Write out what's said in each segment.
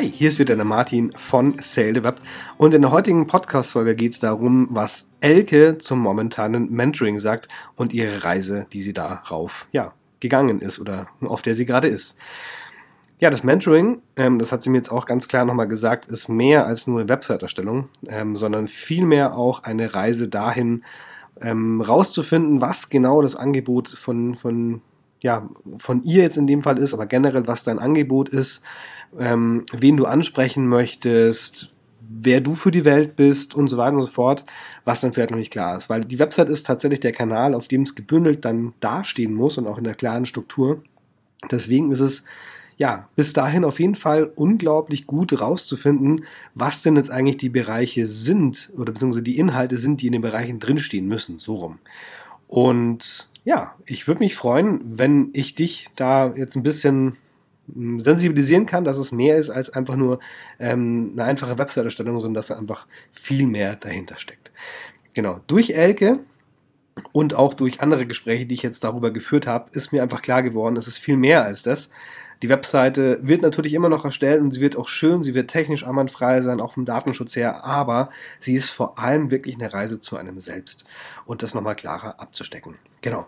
Hi, hier ist wieder der Martin von Sale und in der heutigen Podcast-Folge geht es darum, was Elke zum momentanen Mentoring sagt und ihre Reise, die sie darauf ja, gegangen ist oder auf der sie gerade ist. Ja, das Mentoring, ähm, das hat sie mir jetzt auch ganz klar nochmal gesagt, ist mehr als nur eine Website-Erstellung, ähm, sondern vielmehr auch eine Reise dahin, ähm, rauszufinden, was genau das Angebot von, von, ja, von ihr jetzt in dem Fall ist, aber generell, was dein Angebot ist, ähm, wen du ansprechen möchtest, wer du für die Welt bist und so weiter und so fort, was dann vielleicht noch nicht klar ist. Weil die Website ist tatsächlich der Kanal, auf dem es gebündelt dann dastehen muss und auch in der klaren Struktur. Deswegen ist es ja bis dahin auf jeden Fall unglaublich gut rauszufinden, was denn jetzt eigentlich die Bereiche sind oder beziehungsweise die Inhalte sind, die in den Bereichen drinstehen müssen, so rum. Und ja, ich würde mich freuen, wenn ich dich da jetzt ein bisschen sensibilisieren kann, dass es mehr ist als einfach nur ähm, eine einfache Website-Erstellung, sondern dass da einfach viel mehr dahinter steckt. Genau, durch Elke und auch durch andere Gespräche, die ich jetzt darüber geführt habe, ist mir einfach klar geworden, es ist viel mehr als das. Die Webseite wird natürlich immer noch erstellt und sie wird auch schön, sie wird technisch einwandfrei sein, auch vom Datenschutz her, aber sie ist vor allem wirklich eine Reise zu einem selbst und das nochmal klarer abzustecken. Genau.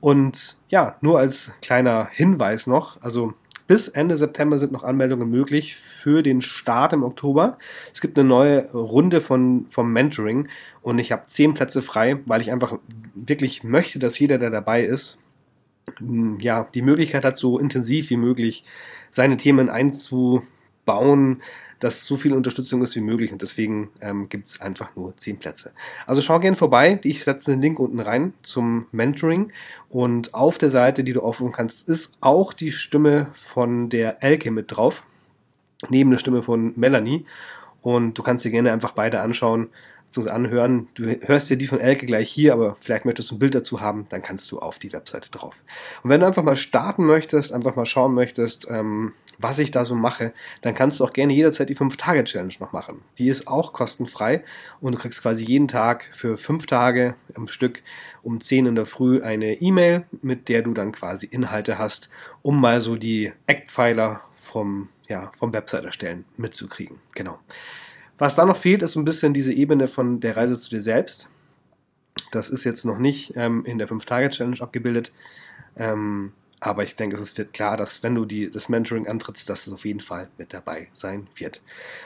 Und ja, nur als kleiner Hinweis noch, also bis Ende September sind noch Anmeldungen möglich für den Start im Oktober. Es gibt eine neue Runde von, vom Mentoring und ich habe zehn Plätze frei, weil ich einfach wirklich möchte, dass jeder, der dabei ist, ja, die Möglichkeit hat, so intensiv wie möglich seine Themen einzubauen, dass so viel Unterstützung ist wie möglich. Und deswegen ähm, gibt es einfach nur 10 Plätze. Also schau gerne vorbei, ich setze den Link unten rein zum Mentoring. Und auf der Seite, die du aufrufen kannst, ist auch die Stimme von der Elke mit drauf, neben der Stimme von Melanie. Und du kannst dir gerne einfach beide anschauen bzw. anhören. Du hörst dir die von Elke gleich hier, aber vielleicht möchtest du ein Bild dazu haben, dann kannst du auf die Webseite drauf. Und wenn du einfach mal starten möchtest, einfach mal schauen möchtest, ähm, was ich da so mache, dann kannst du auch gerne jederzeit die 5-Tage-Challenge noch machen. Die ist auch kostenfrei und du kriegst quasi jeden Tag für 5 Tage am Stück um 10 in der Früh eine E-Mail, mit der du dann quasi Inhalte hast, um mal so die Eckpfeiler vom, ja, vom Website erstellen mitzukriegen. Genau. Was da noch fehlt, ist ein bisschen diese Ebene von der Reise zu dir selbst. Das ist jetzt noch nicht ähm, in der 5-Tage-Challenge abgebildet. Ähm, aber ich denke, es wird klar, dass wenn du die, das Mentoring antrittst, dass es auf jeden Fall mit dabei sein wird.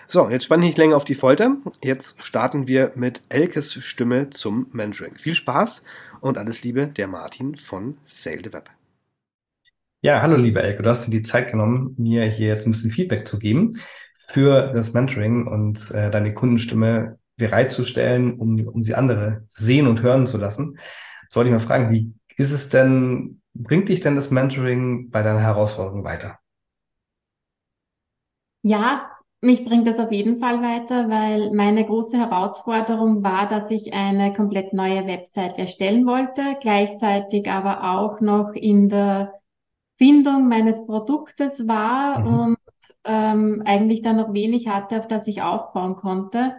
So, jetzt spanne ich nicht länger auf die Folter. Jetzt starten wir mit Elkes Stimme zum Mentoring. Viel Spaß und alles Liebe, der Martin von Sale the Web. Ja, hallo liebe Elke, du hast dir die Zeit genommen, mir hier jetzt ein bisschen Feedback zu geben für das Mentoring und äh, deine Kundenstimme bereitzustellen, um, um sie andere sehen und hören zu lassen. Soll ich mal fragen, wie ist es denn, bringt dich denn das Mentoring bei deiner Herausforderung weiter? Ja, mich bringt das auf jeden Fall weiter, weil meine große Herausforderung war, dass ich eine komplett neue Website erstellen wollte, gleichzeitig aber auch noch in der Findung meines Produktes war mhm. und ähm, eigentlich dann noch wenig hatte, auf das ich aufbauen konnte.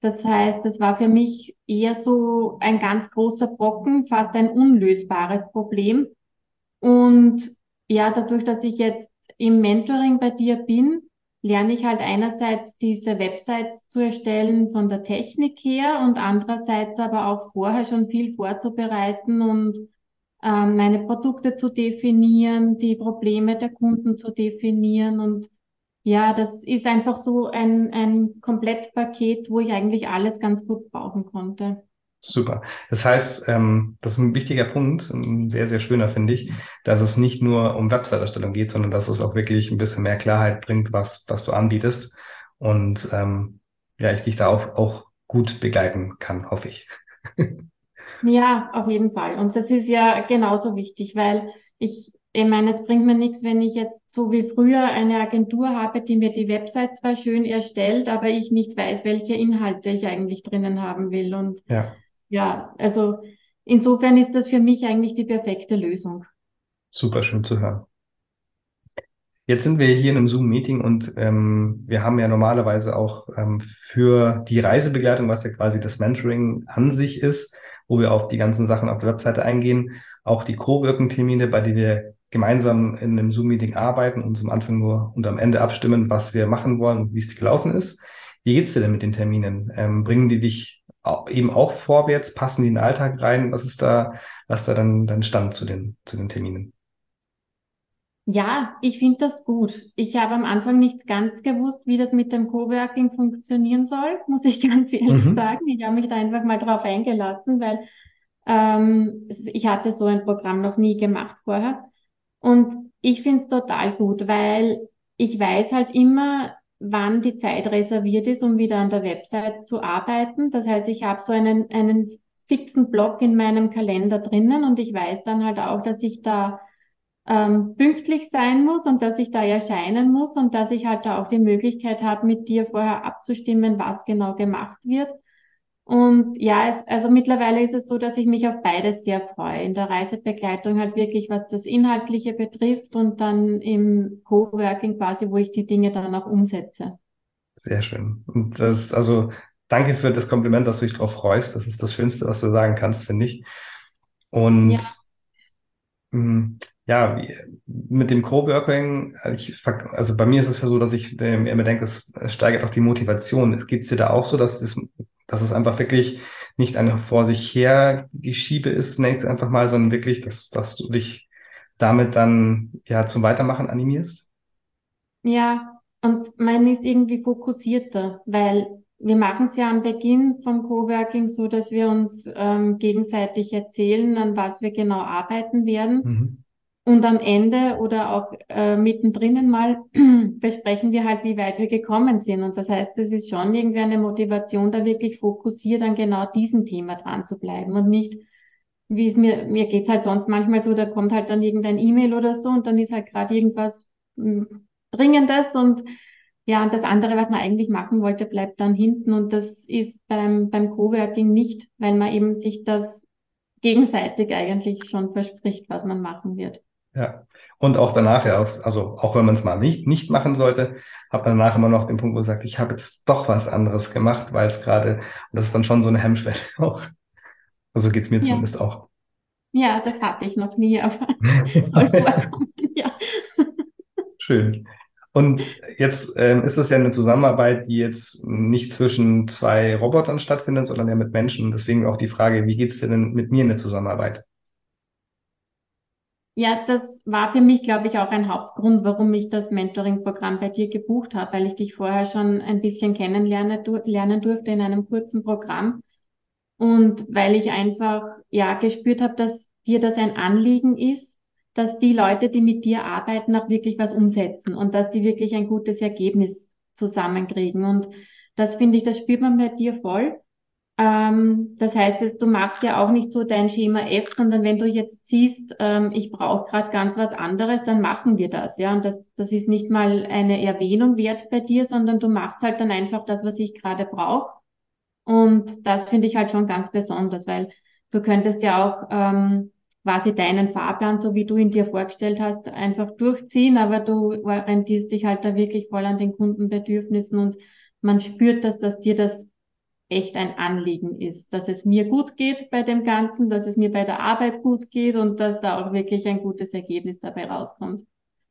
Das heißt, das war für mich eher so ein ganz großer Brocken, fast ein unlösbares Problem. Und ja, dadurch, dass ich jetzt im Mentoring bei dir bin, lerne ich halt einerseits diese Websites zu erstellen von der Technik her und andererseits aber auch vorher schon viel vorzubereiten und ähm, meine Produkte zu definieren, die Probleme der Kunden zu definieren und ja, das ist einfach so ein, ein Komplettpaket, wo ich eigentlich alles ganz gut brauchen konnte. Super. Das heißt, ähm, das ist ein wichtiger Punkt, ein sehr, sehr schöner, finde ich, dass es nicht nur um Website-Erstellung geht, sondern dass es auch wirklich ein bisschen mehr Klarheit bringt, was, was du anbietest. Und ähm, ja, ich dich da auch, auch gut begleiten kann, hoffe ich. ja, auf jeden Fall. Und das ist ja genauso wichtig, weil ich ich meine, es bringt mir nichts, wenn ich jetzt so wie früher eine Agentur habe, die mir die Website zwar schön erstellt, aber ich nicht weiß, welche Inhalte ich eigentlich drinnen haben will. Und ja, ja also insofern ist das für mich eigentlich die perfekte Lösung. Super schön zu hören. Jetzt sind wir hier in einem Zoom-Meeting und ähm, wir haben ja normalerweise auch ähm, für die Reisebegleitung, was ja quasi das Mentoring an sich ist, wo wir auf die ganzen Sachen auf der Webseite eingehen, auch die Co-Working-Termine, bei denen wir gemeinsam in einem Zoom-Meeting arbeiten und zum Anfang nur und am Ende abstimmen, was wir machen wollen und wie es gelaufen ist. Wie geht's dir denn mit den Terminen? Ähm, bringen die dich eben auch vorwärts? Passen die in den Alltag rein? Was ist da, was da dann, dann Stand zu den, zu den Terminen? Ja, ich finde das gut. Ich habe am Anfang nicht ganz gewusst, wie das mit dem Coworking funktionieren soll, muss ich ganz ehrlich Mhm. sagen. Ich habe mich da einfach mal drauf eingelassen, weil ähm, ich hatte so ein Programm noch nie gemacht vorher. Und ich finde es total gut, weil ich weiß halt immer, wann die Zeit reserviert ist, um wieder an der Website zu arbeiten. Das heißt, ich habe so einen, einen fixen Block in meinem Kalender drinnen und ich weiß dann halt auch, dass ich da ähm, pünktlich sein muss und dass ich da erscheinen muss und dass ich halt da auch die Möglichkeit habe, mit dir vorher abzustimmen, was genau gemacht wird. Und ja, jetzt, also mittlerweile ist es so, dass ich mich auf beides sehr freue. In der Reisebegleitung halt wirklich, was das Inhaltliche betrifft und dann im Coworking quasi, wo ich die Dinge dann auch umsetze. Sehr schön. Und das, also, danke für das Kompliment, dass du dich darauf freust. Das ist das Schönste, was du sagen kannst, finde ich. Und Ja. mh, ja, wie, mit dem Coworking, also, ich, also bei mir ist es ja so, dass ich äh, mir immer denke, es, es steigert auch die Motivation. Geht es dir da auch so, dass das, dass es einfach wirklich nicht eine vor sich her Geschiebe ist, nächstes einfach mal, sondern wirklich, dass, dass du dich damit dann ja zum Weitermachen animierst? Ja, und man ist irgendwie fokussierter, weil wir machen es ja am Beginn vom Coworking so, dass wir uns ähm, gegenseitig erzählen, an was wir genau arbeiten werden. Mhm. Und am Ende oder auch äh, mittendrin mal besprechen wir halt, wie weit wir gekommen sind. Und das heißt, es ist schon irgendwie eine Motivation, da wirklich fokussiert an genau diesem Thema dran zu bleiben und nicht, wie es mir, mir geht's halt sonst manchmal so, da kommt halt dann irgendein E-Mail oder so und dann ist halt gerade irgendwas mh, Dringendes und ja, und das andere, was man eigentlich machen wollte, bleibt dann hinten. Und das ist beim, beim Coworking nicht, weil man eben sich das gegenseitig eigentlich schon verspricht, was man machen wird. Ja. Und auch danach ja, also auch wenn man es mal nicht, nicht machen sollte, hat man danach immer noch den Punkt, wo man sagt, ich habe jetzt doch was anderes gemacht, weil es gerade, und das ist dann schon so eine Hemmschwelle auch. Also geht's mir Ja, zumindest auch. ja, das hatte ich noch nie, aber soll vorkommen, ja. Schön. Und jetzt ähm, ist es ja eine Zusammenarbeit, die jetzt nicht zwischen zwei Robotern stattfindet, sondern ja mit Menschen. Deswegen auch die Frage, wie geht's dir denn mit mir in der Zusammenarbeit? Ja, das war für mich, glaube ich, auch ein Hauptgrund, warum ich das Mentoring-Programm bei dir gebucht habe, weil ich dich vorher schon ein bisschen kennenlernen dur lernen durfte in einem kurzen Programm und weil ich einfach, ja, gespürt habe, dass dir das ein Anliegen ist, dass die Leute, die mit dir arbeiten, auch wirklich was umsetzen und dass die wirklich ein gutes Ergebnis zusammenkriegen. Und das finde ich, das spürt man bei dir voll. Ähm, das heißt, du machst ja auch nicht so dein Schema F, sondern wenn du jetzt siehst, ähm, ich brauche gerade ganz was anderes, dann machen wir das, ja. Und das, das ist nicht mal eine Erwähnung wert bei dir, sondern du machst halt dann einfach das, was ich gerade brauche. Und das finde ich halt schon ganz besonders, weil du könntest ja auch ähm, quasi deinen Fahrplan, so wie du ihn dir vorgestellt hast, einfach durchziehen, aber du orientierst dich halt da wirklich voll an den Kundenbedürfnissen und man spürt, dass das dir das echt ein Anliegen ist, dass es mir gut geht bei dem Ganzen, dass es mir bei der Arbeit gut geht und dass da auch wirklich ein gutes Ergebnis dabei rauskommt.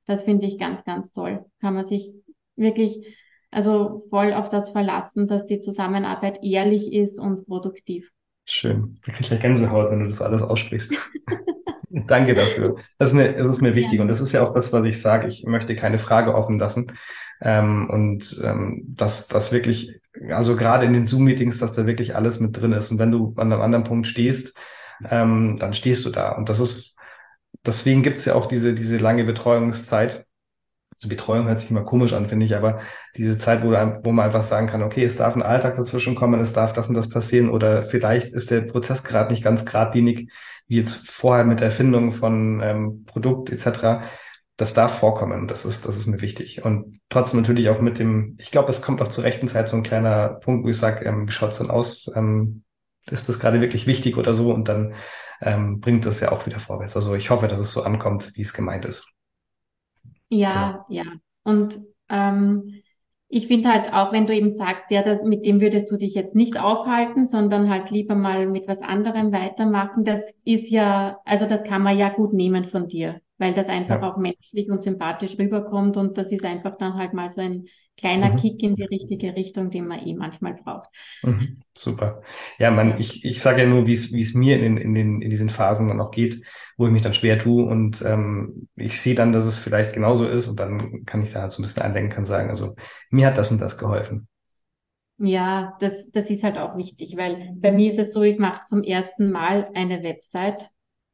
Das finde ich ganz, ganz toll. Kann man sich wirklich also voll auf das verlassen, dass die Zusammenarbeit ehrlich ist und produktiv. Schön. Da krieg ich ja Gänsehaut, wenn du das alles aussprichst. Danke dafür. Das ist mir, es ist mir wichtig. Ja. Und das ist ja auch das, was ich sage. Ich möchte keine Frage offen lassen. Ähm, und ähm, dass das wirklich, also gerade in den Zoom-Meetings, dass da wirklich alles mit drin ist. Und wenn du an einem anderen Punkt stehst, ähm, dann stehst du da. Und das ist, deswegen gibt's ja auch diese, diese lange Betreuungszeit. Also Betreuung hört sich immer komisch an, finde ich, aber diese Zeit, wo, wo man einfach sagen kann, okay, es darf ein Alltag dazwischen kommen, es darf das und das passieren oder vielleicht ist der Prozess gerade nicht ganz geradlinig, wie jetzt vorher mit der Erfindung von ähm, Produkt etc. Das darf vorkommen, das ist, das ist mir wichtig. Und trotzdem natürlich auch mit dem, ich glaube, es kommt auch zur rechten Zeit so ein kleiner Punkt, wo ich sage, ähm, wie schaut's denn aus? Ähm, ist das gerade wirklich wichtig oder so? Und dann ähm, bringt das ja auch wieder vorwärts. Also ich hoffe, dass es so ankommt, wie es gemeint ist. Ja, genau. ja. Und ähm, ich finde halt auch, wenn du eben sagst, ja, das, mit dem würdest du dich jetzt nicht aufhalten, sondern halt lieber mal mit was anderem weitermachen, das ist ja, also das kann man ja gut nehmen von dir weil das einfach ja. auch menschlich und sympathisch rüberkommt und das ist einfach dann halt mal so ein kleiner mhm. Kick in die richtige Richtung, den man eh manchmal braucht. Mhm. Super. Ja, man, ich, ich sage ja nur, wie es mir in, in, den, in diesen Phasen dann auch geht, wo ich mich dann schwer tue und ähm, ich sehe dann, dass es vielleicht genauso ist und dann kann ich da halt so ein bisschen einlenken, kann sagen, also mir hat das und das geholfen. Ja, das, das ist halt auch wichtig, weil bei mir ist es so, ich mache zum ersten Mal eine Website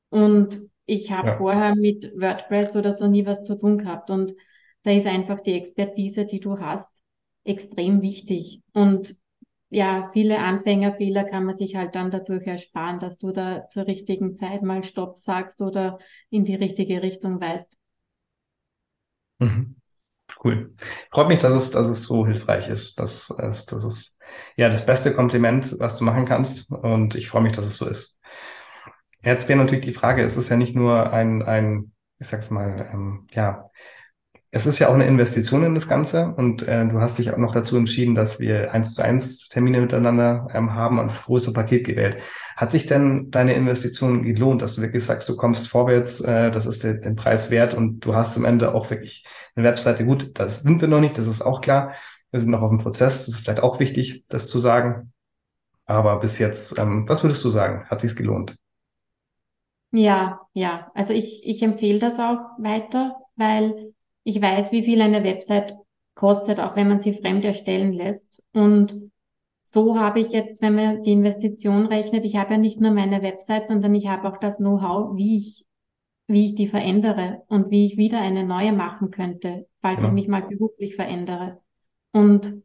und ich habe ja. vorher mit WordPress oder so nie was zu tun gehabt und da ist einfach die Expertise, die du hast, extrem wichtig. Und ja, viele Anfängerfehler kann man sich halt dann dadurch ersparen, dass du da zur richtigen Zeit mal Stopp sagst oder in die richtige Richtung weißt. Mhm. Cool. Freut mich, dass es, dass es so hilfreich ist. Das, das, das ist ja das beste Kompliment, was du machen kannst. Und ich freue mich, dass es so ist. Jetzt wäre natürlich die Frage, es ist ja nicht nur ein, ein ich sag's mal, ähm, ja, es ist ja auch eine Investition in das Ganze und äh, du hast dich auch noch dazu entschieden, dass wir eins zu eins Termine miteinander ähm, haben und das große Paket gewählt. Hat sich denn deine Investition gelohnt, dass du wirklich sagst, du kommst vorwärts, äh, das ist der, den Preis wert und du hast am Ende auch wirklich eine Webseite. Gut, das sind wir noch nicht, das ist auch klar. Wir sind noch auf dem Prozess, das ist vielleicht auch wichtig, das zu sagen. Aber bis jetzt, ähm, was würdest du sagen? Hat sich's gelohnt? Ja, ja. Also ich, ich empfehle das auch weiter, weil ich weiß, wie viel eine Website kostet, auch wenn man sie fremd erstellen lässt. Und so habe ich jetzt, wenn man die Investition rechnet, ich habe ja nicht nur meine Website, sondern ich habe auch das Know-how, wie ich, wie ich die verändere und wie ich wieder eine neue machen könnte, falls ich genau. mich mal beruflich verändere. Und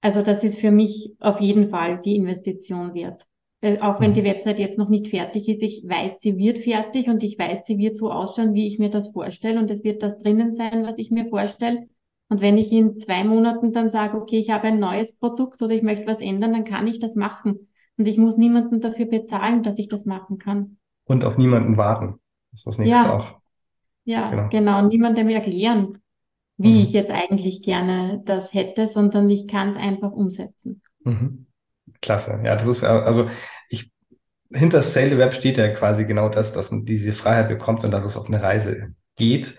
also das ist für mich auf jeden Fall die Investition wert. Äh, auch wenn die mhm. Website jetzt noch nicht fertig ist, ich weiß, sie wird fertig und ich weiß, sie wird so ausschauen, wie ich mir das vorstelle und es wird das drinnen sein, was ich mir vorstelle. Und wenn ich in zwei Monaten dann sage, okay, ich habe ein neues Produkt oder ich möchte was ändern, dann kann ich das machen. Und ich muss niemanden dafür bezahlen, dass ich das machen kann. Und auf niemanden warten. Das ist das nächste ja. auch. Ja, genau. genau. Niemandem erklären, wie mhm. ich jetzt eigentlich gerne das hätte, sondern ich kann es einfach umsetzen. Mhm. Klasse. Ja, das ist also ich hinter Sale Web steht ja quasi genau das, dass man diese Freiheit bekommt und dass es auf eine Reise geht.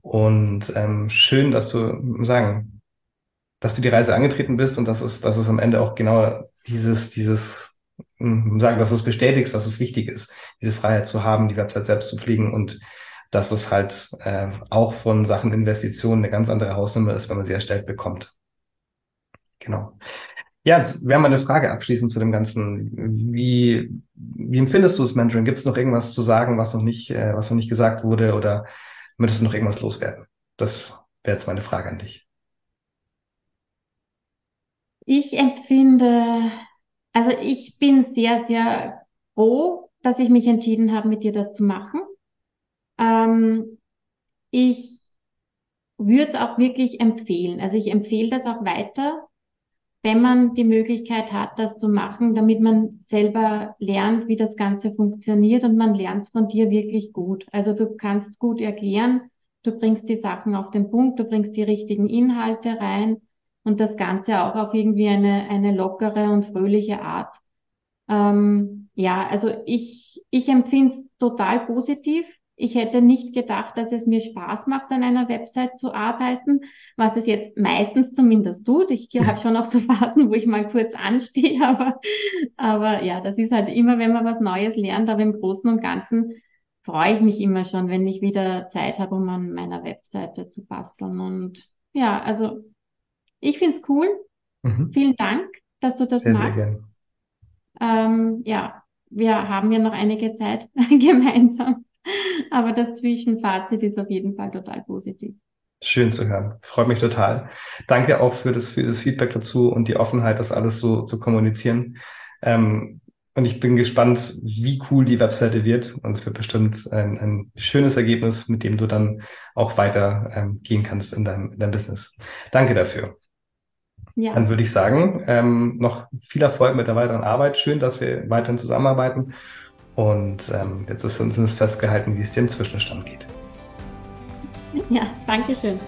Und ähm, schön, dass du sagen, dass du die Reise angetreten bist und dass es, dass es am Ende auch genau dieses, dieses hm, sagen, dass du es bestätigst, dass es wichtig ist, diese Freiheit zu haben, die Website selbst zu pflegen und dass es halt äh, auch von Sachen Investitionen eine ganz andere Hausnummer ist, wenn man sie erstellt bekommt. Genau. Ja, jetzt wäre mal eine Frage abschließend zu dem Ganzen. Wie, wie empfindest du das Mentoring? Gibt es noch irgendwas zu sagen, was noch nicht, äh, was noch nicht gesagt wurde oder möchtest du noch irgendwas loswerden? Das wäre jetzt meine Frage an dich. Ich empfinde, also ich bin sehr, sehr froh, dass ich mich entschieden habe, mit dir das zu machen. Ähm, ich würde es auch wirklich empfehlen. Also ich empfehle das auch weiter wenn man die Möglichkeit hat, das zu machen, damit man selber lernt, wie das Ganze funktioniert und man lernt von dir wirklich gut. Also du kannst gut erklären, du bringst die Sachen auf den Punkt, du bringst die richtigen Inhalte rein und das Ganze auch auf irgendwie eine, eine lockere und fröhliche Art. Ähm, ja, also ich, ich empfinde es total positiv. Ich hätte nicht gedacht, dass es mir Spaß macht, an einer Website zu arbeiten, was es jetzt meistens zumindest tut. Ich habe schon auch so Phasen, wo ich mal kurz anstehe, aber, aber ja, das ist halt immer, wenn man was Neues lernt, aber im Großen und Ganzen freue ich mich immer schon, wenn ich wieder Zeit habe, um an meiner Webseite zu basteln. Und ja, also ich finde es cool. Mhm. Vielen Dank, dass du das sehr, machst. Sehr gern. Ähm, ja, wir haben ja noch einige Zeit gemeinsam. Aber das Zwischenfazit ist auf jeden Fall total positiv. Schön zu hören. Freut mich total. Danke auch für das, für das Feedback dazu und die Offenheit, das alles so zu kommunizieren. Ähm, und ich bin gespannt, wie cool die Webseite wird. Und es wird bestimmt ein, ein schönes Ergebnis, mit dem du dann auch weiter ähm, gehen kannst in deinem, in deinem Business. Danke dafür. Ja. Dann würde ich sagen, ähm, noch viel Erfolg mit der weiteren Arbeit. Schön, dass wir weiterhin zusammenarbeiten. Und ähm, jetzt ist uns festgehalten, wie es im Zwischenstand geht. Ja, danke schön.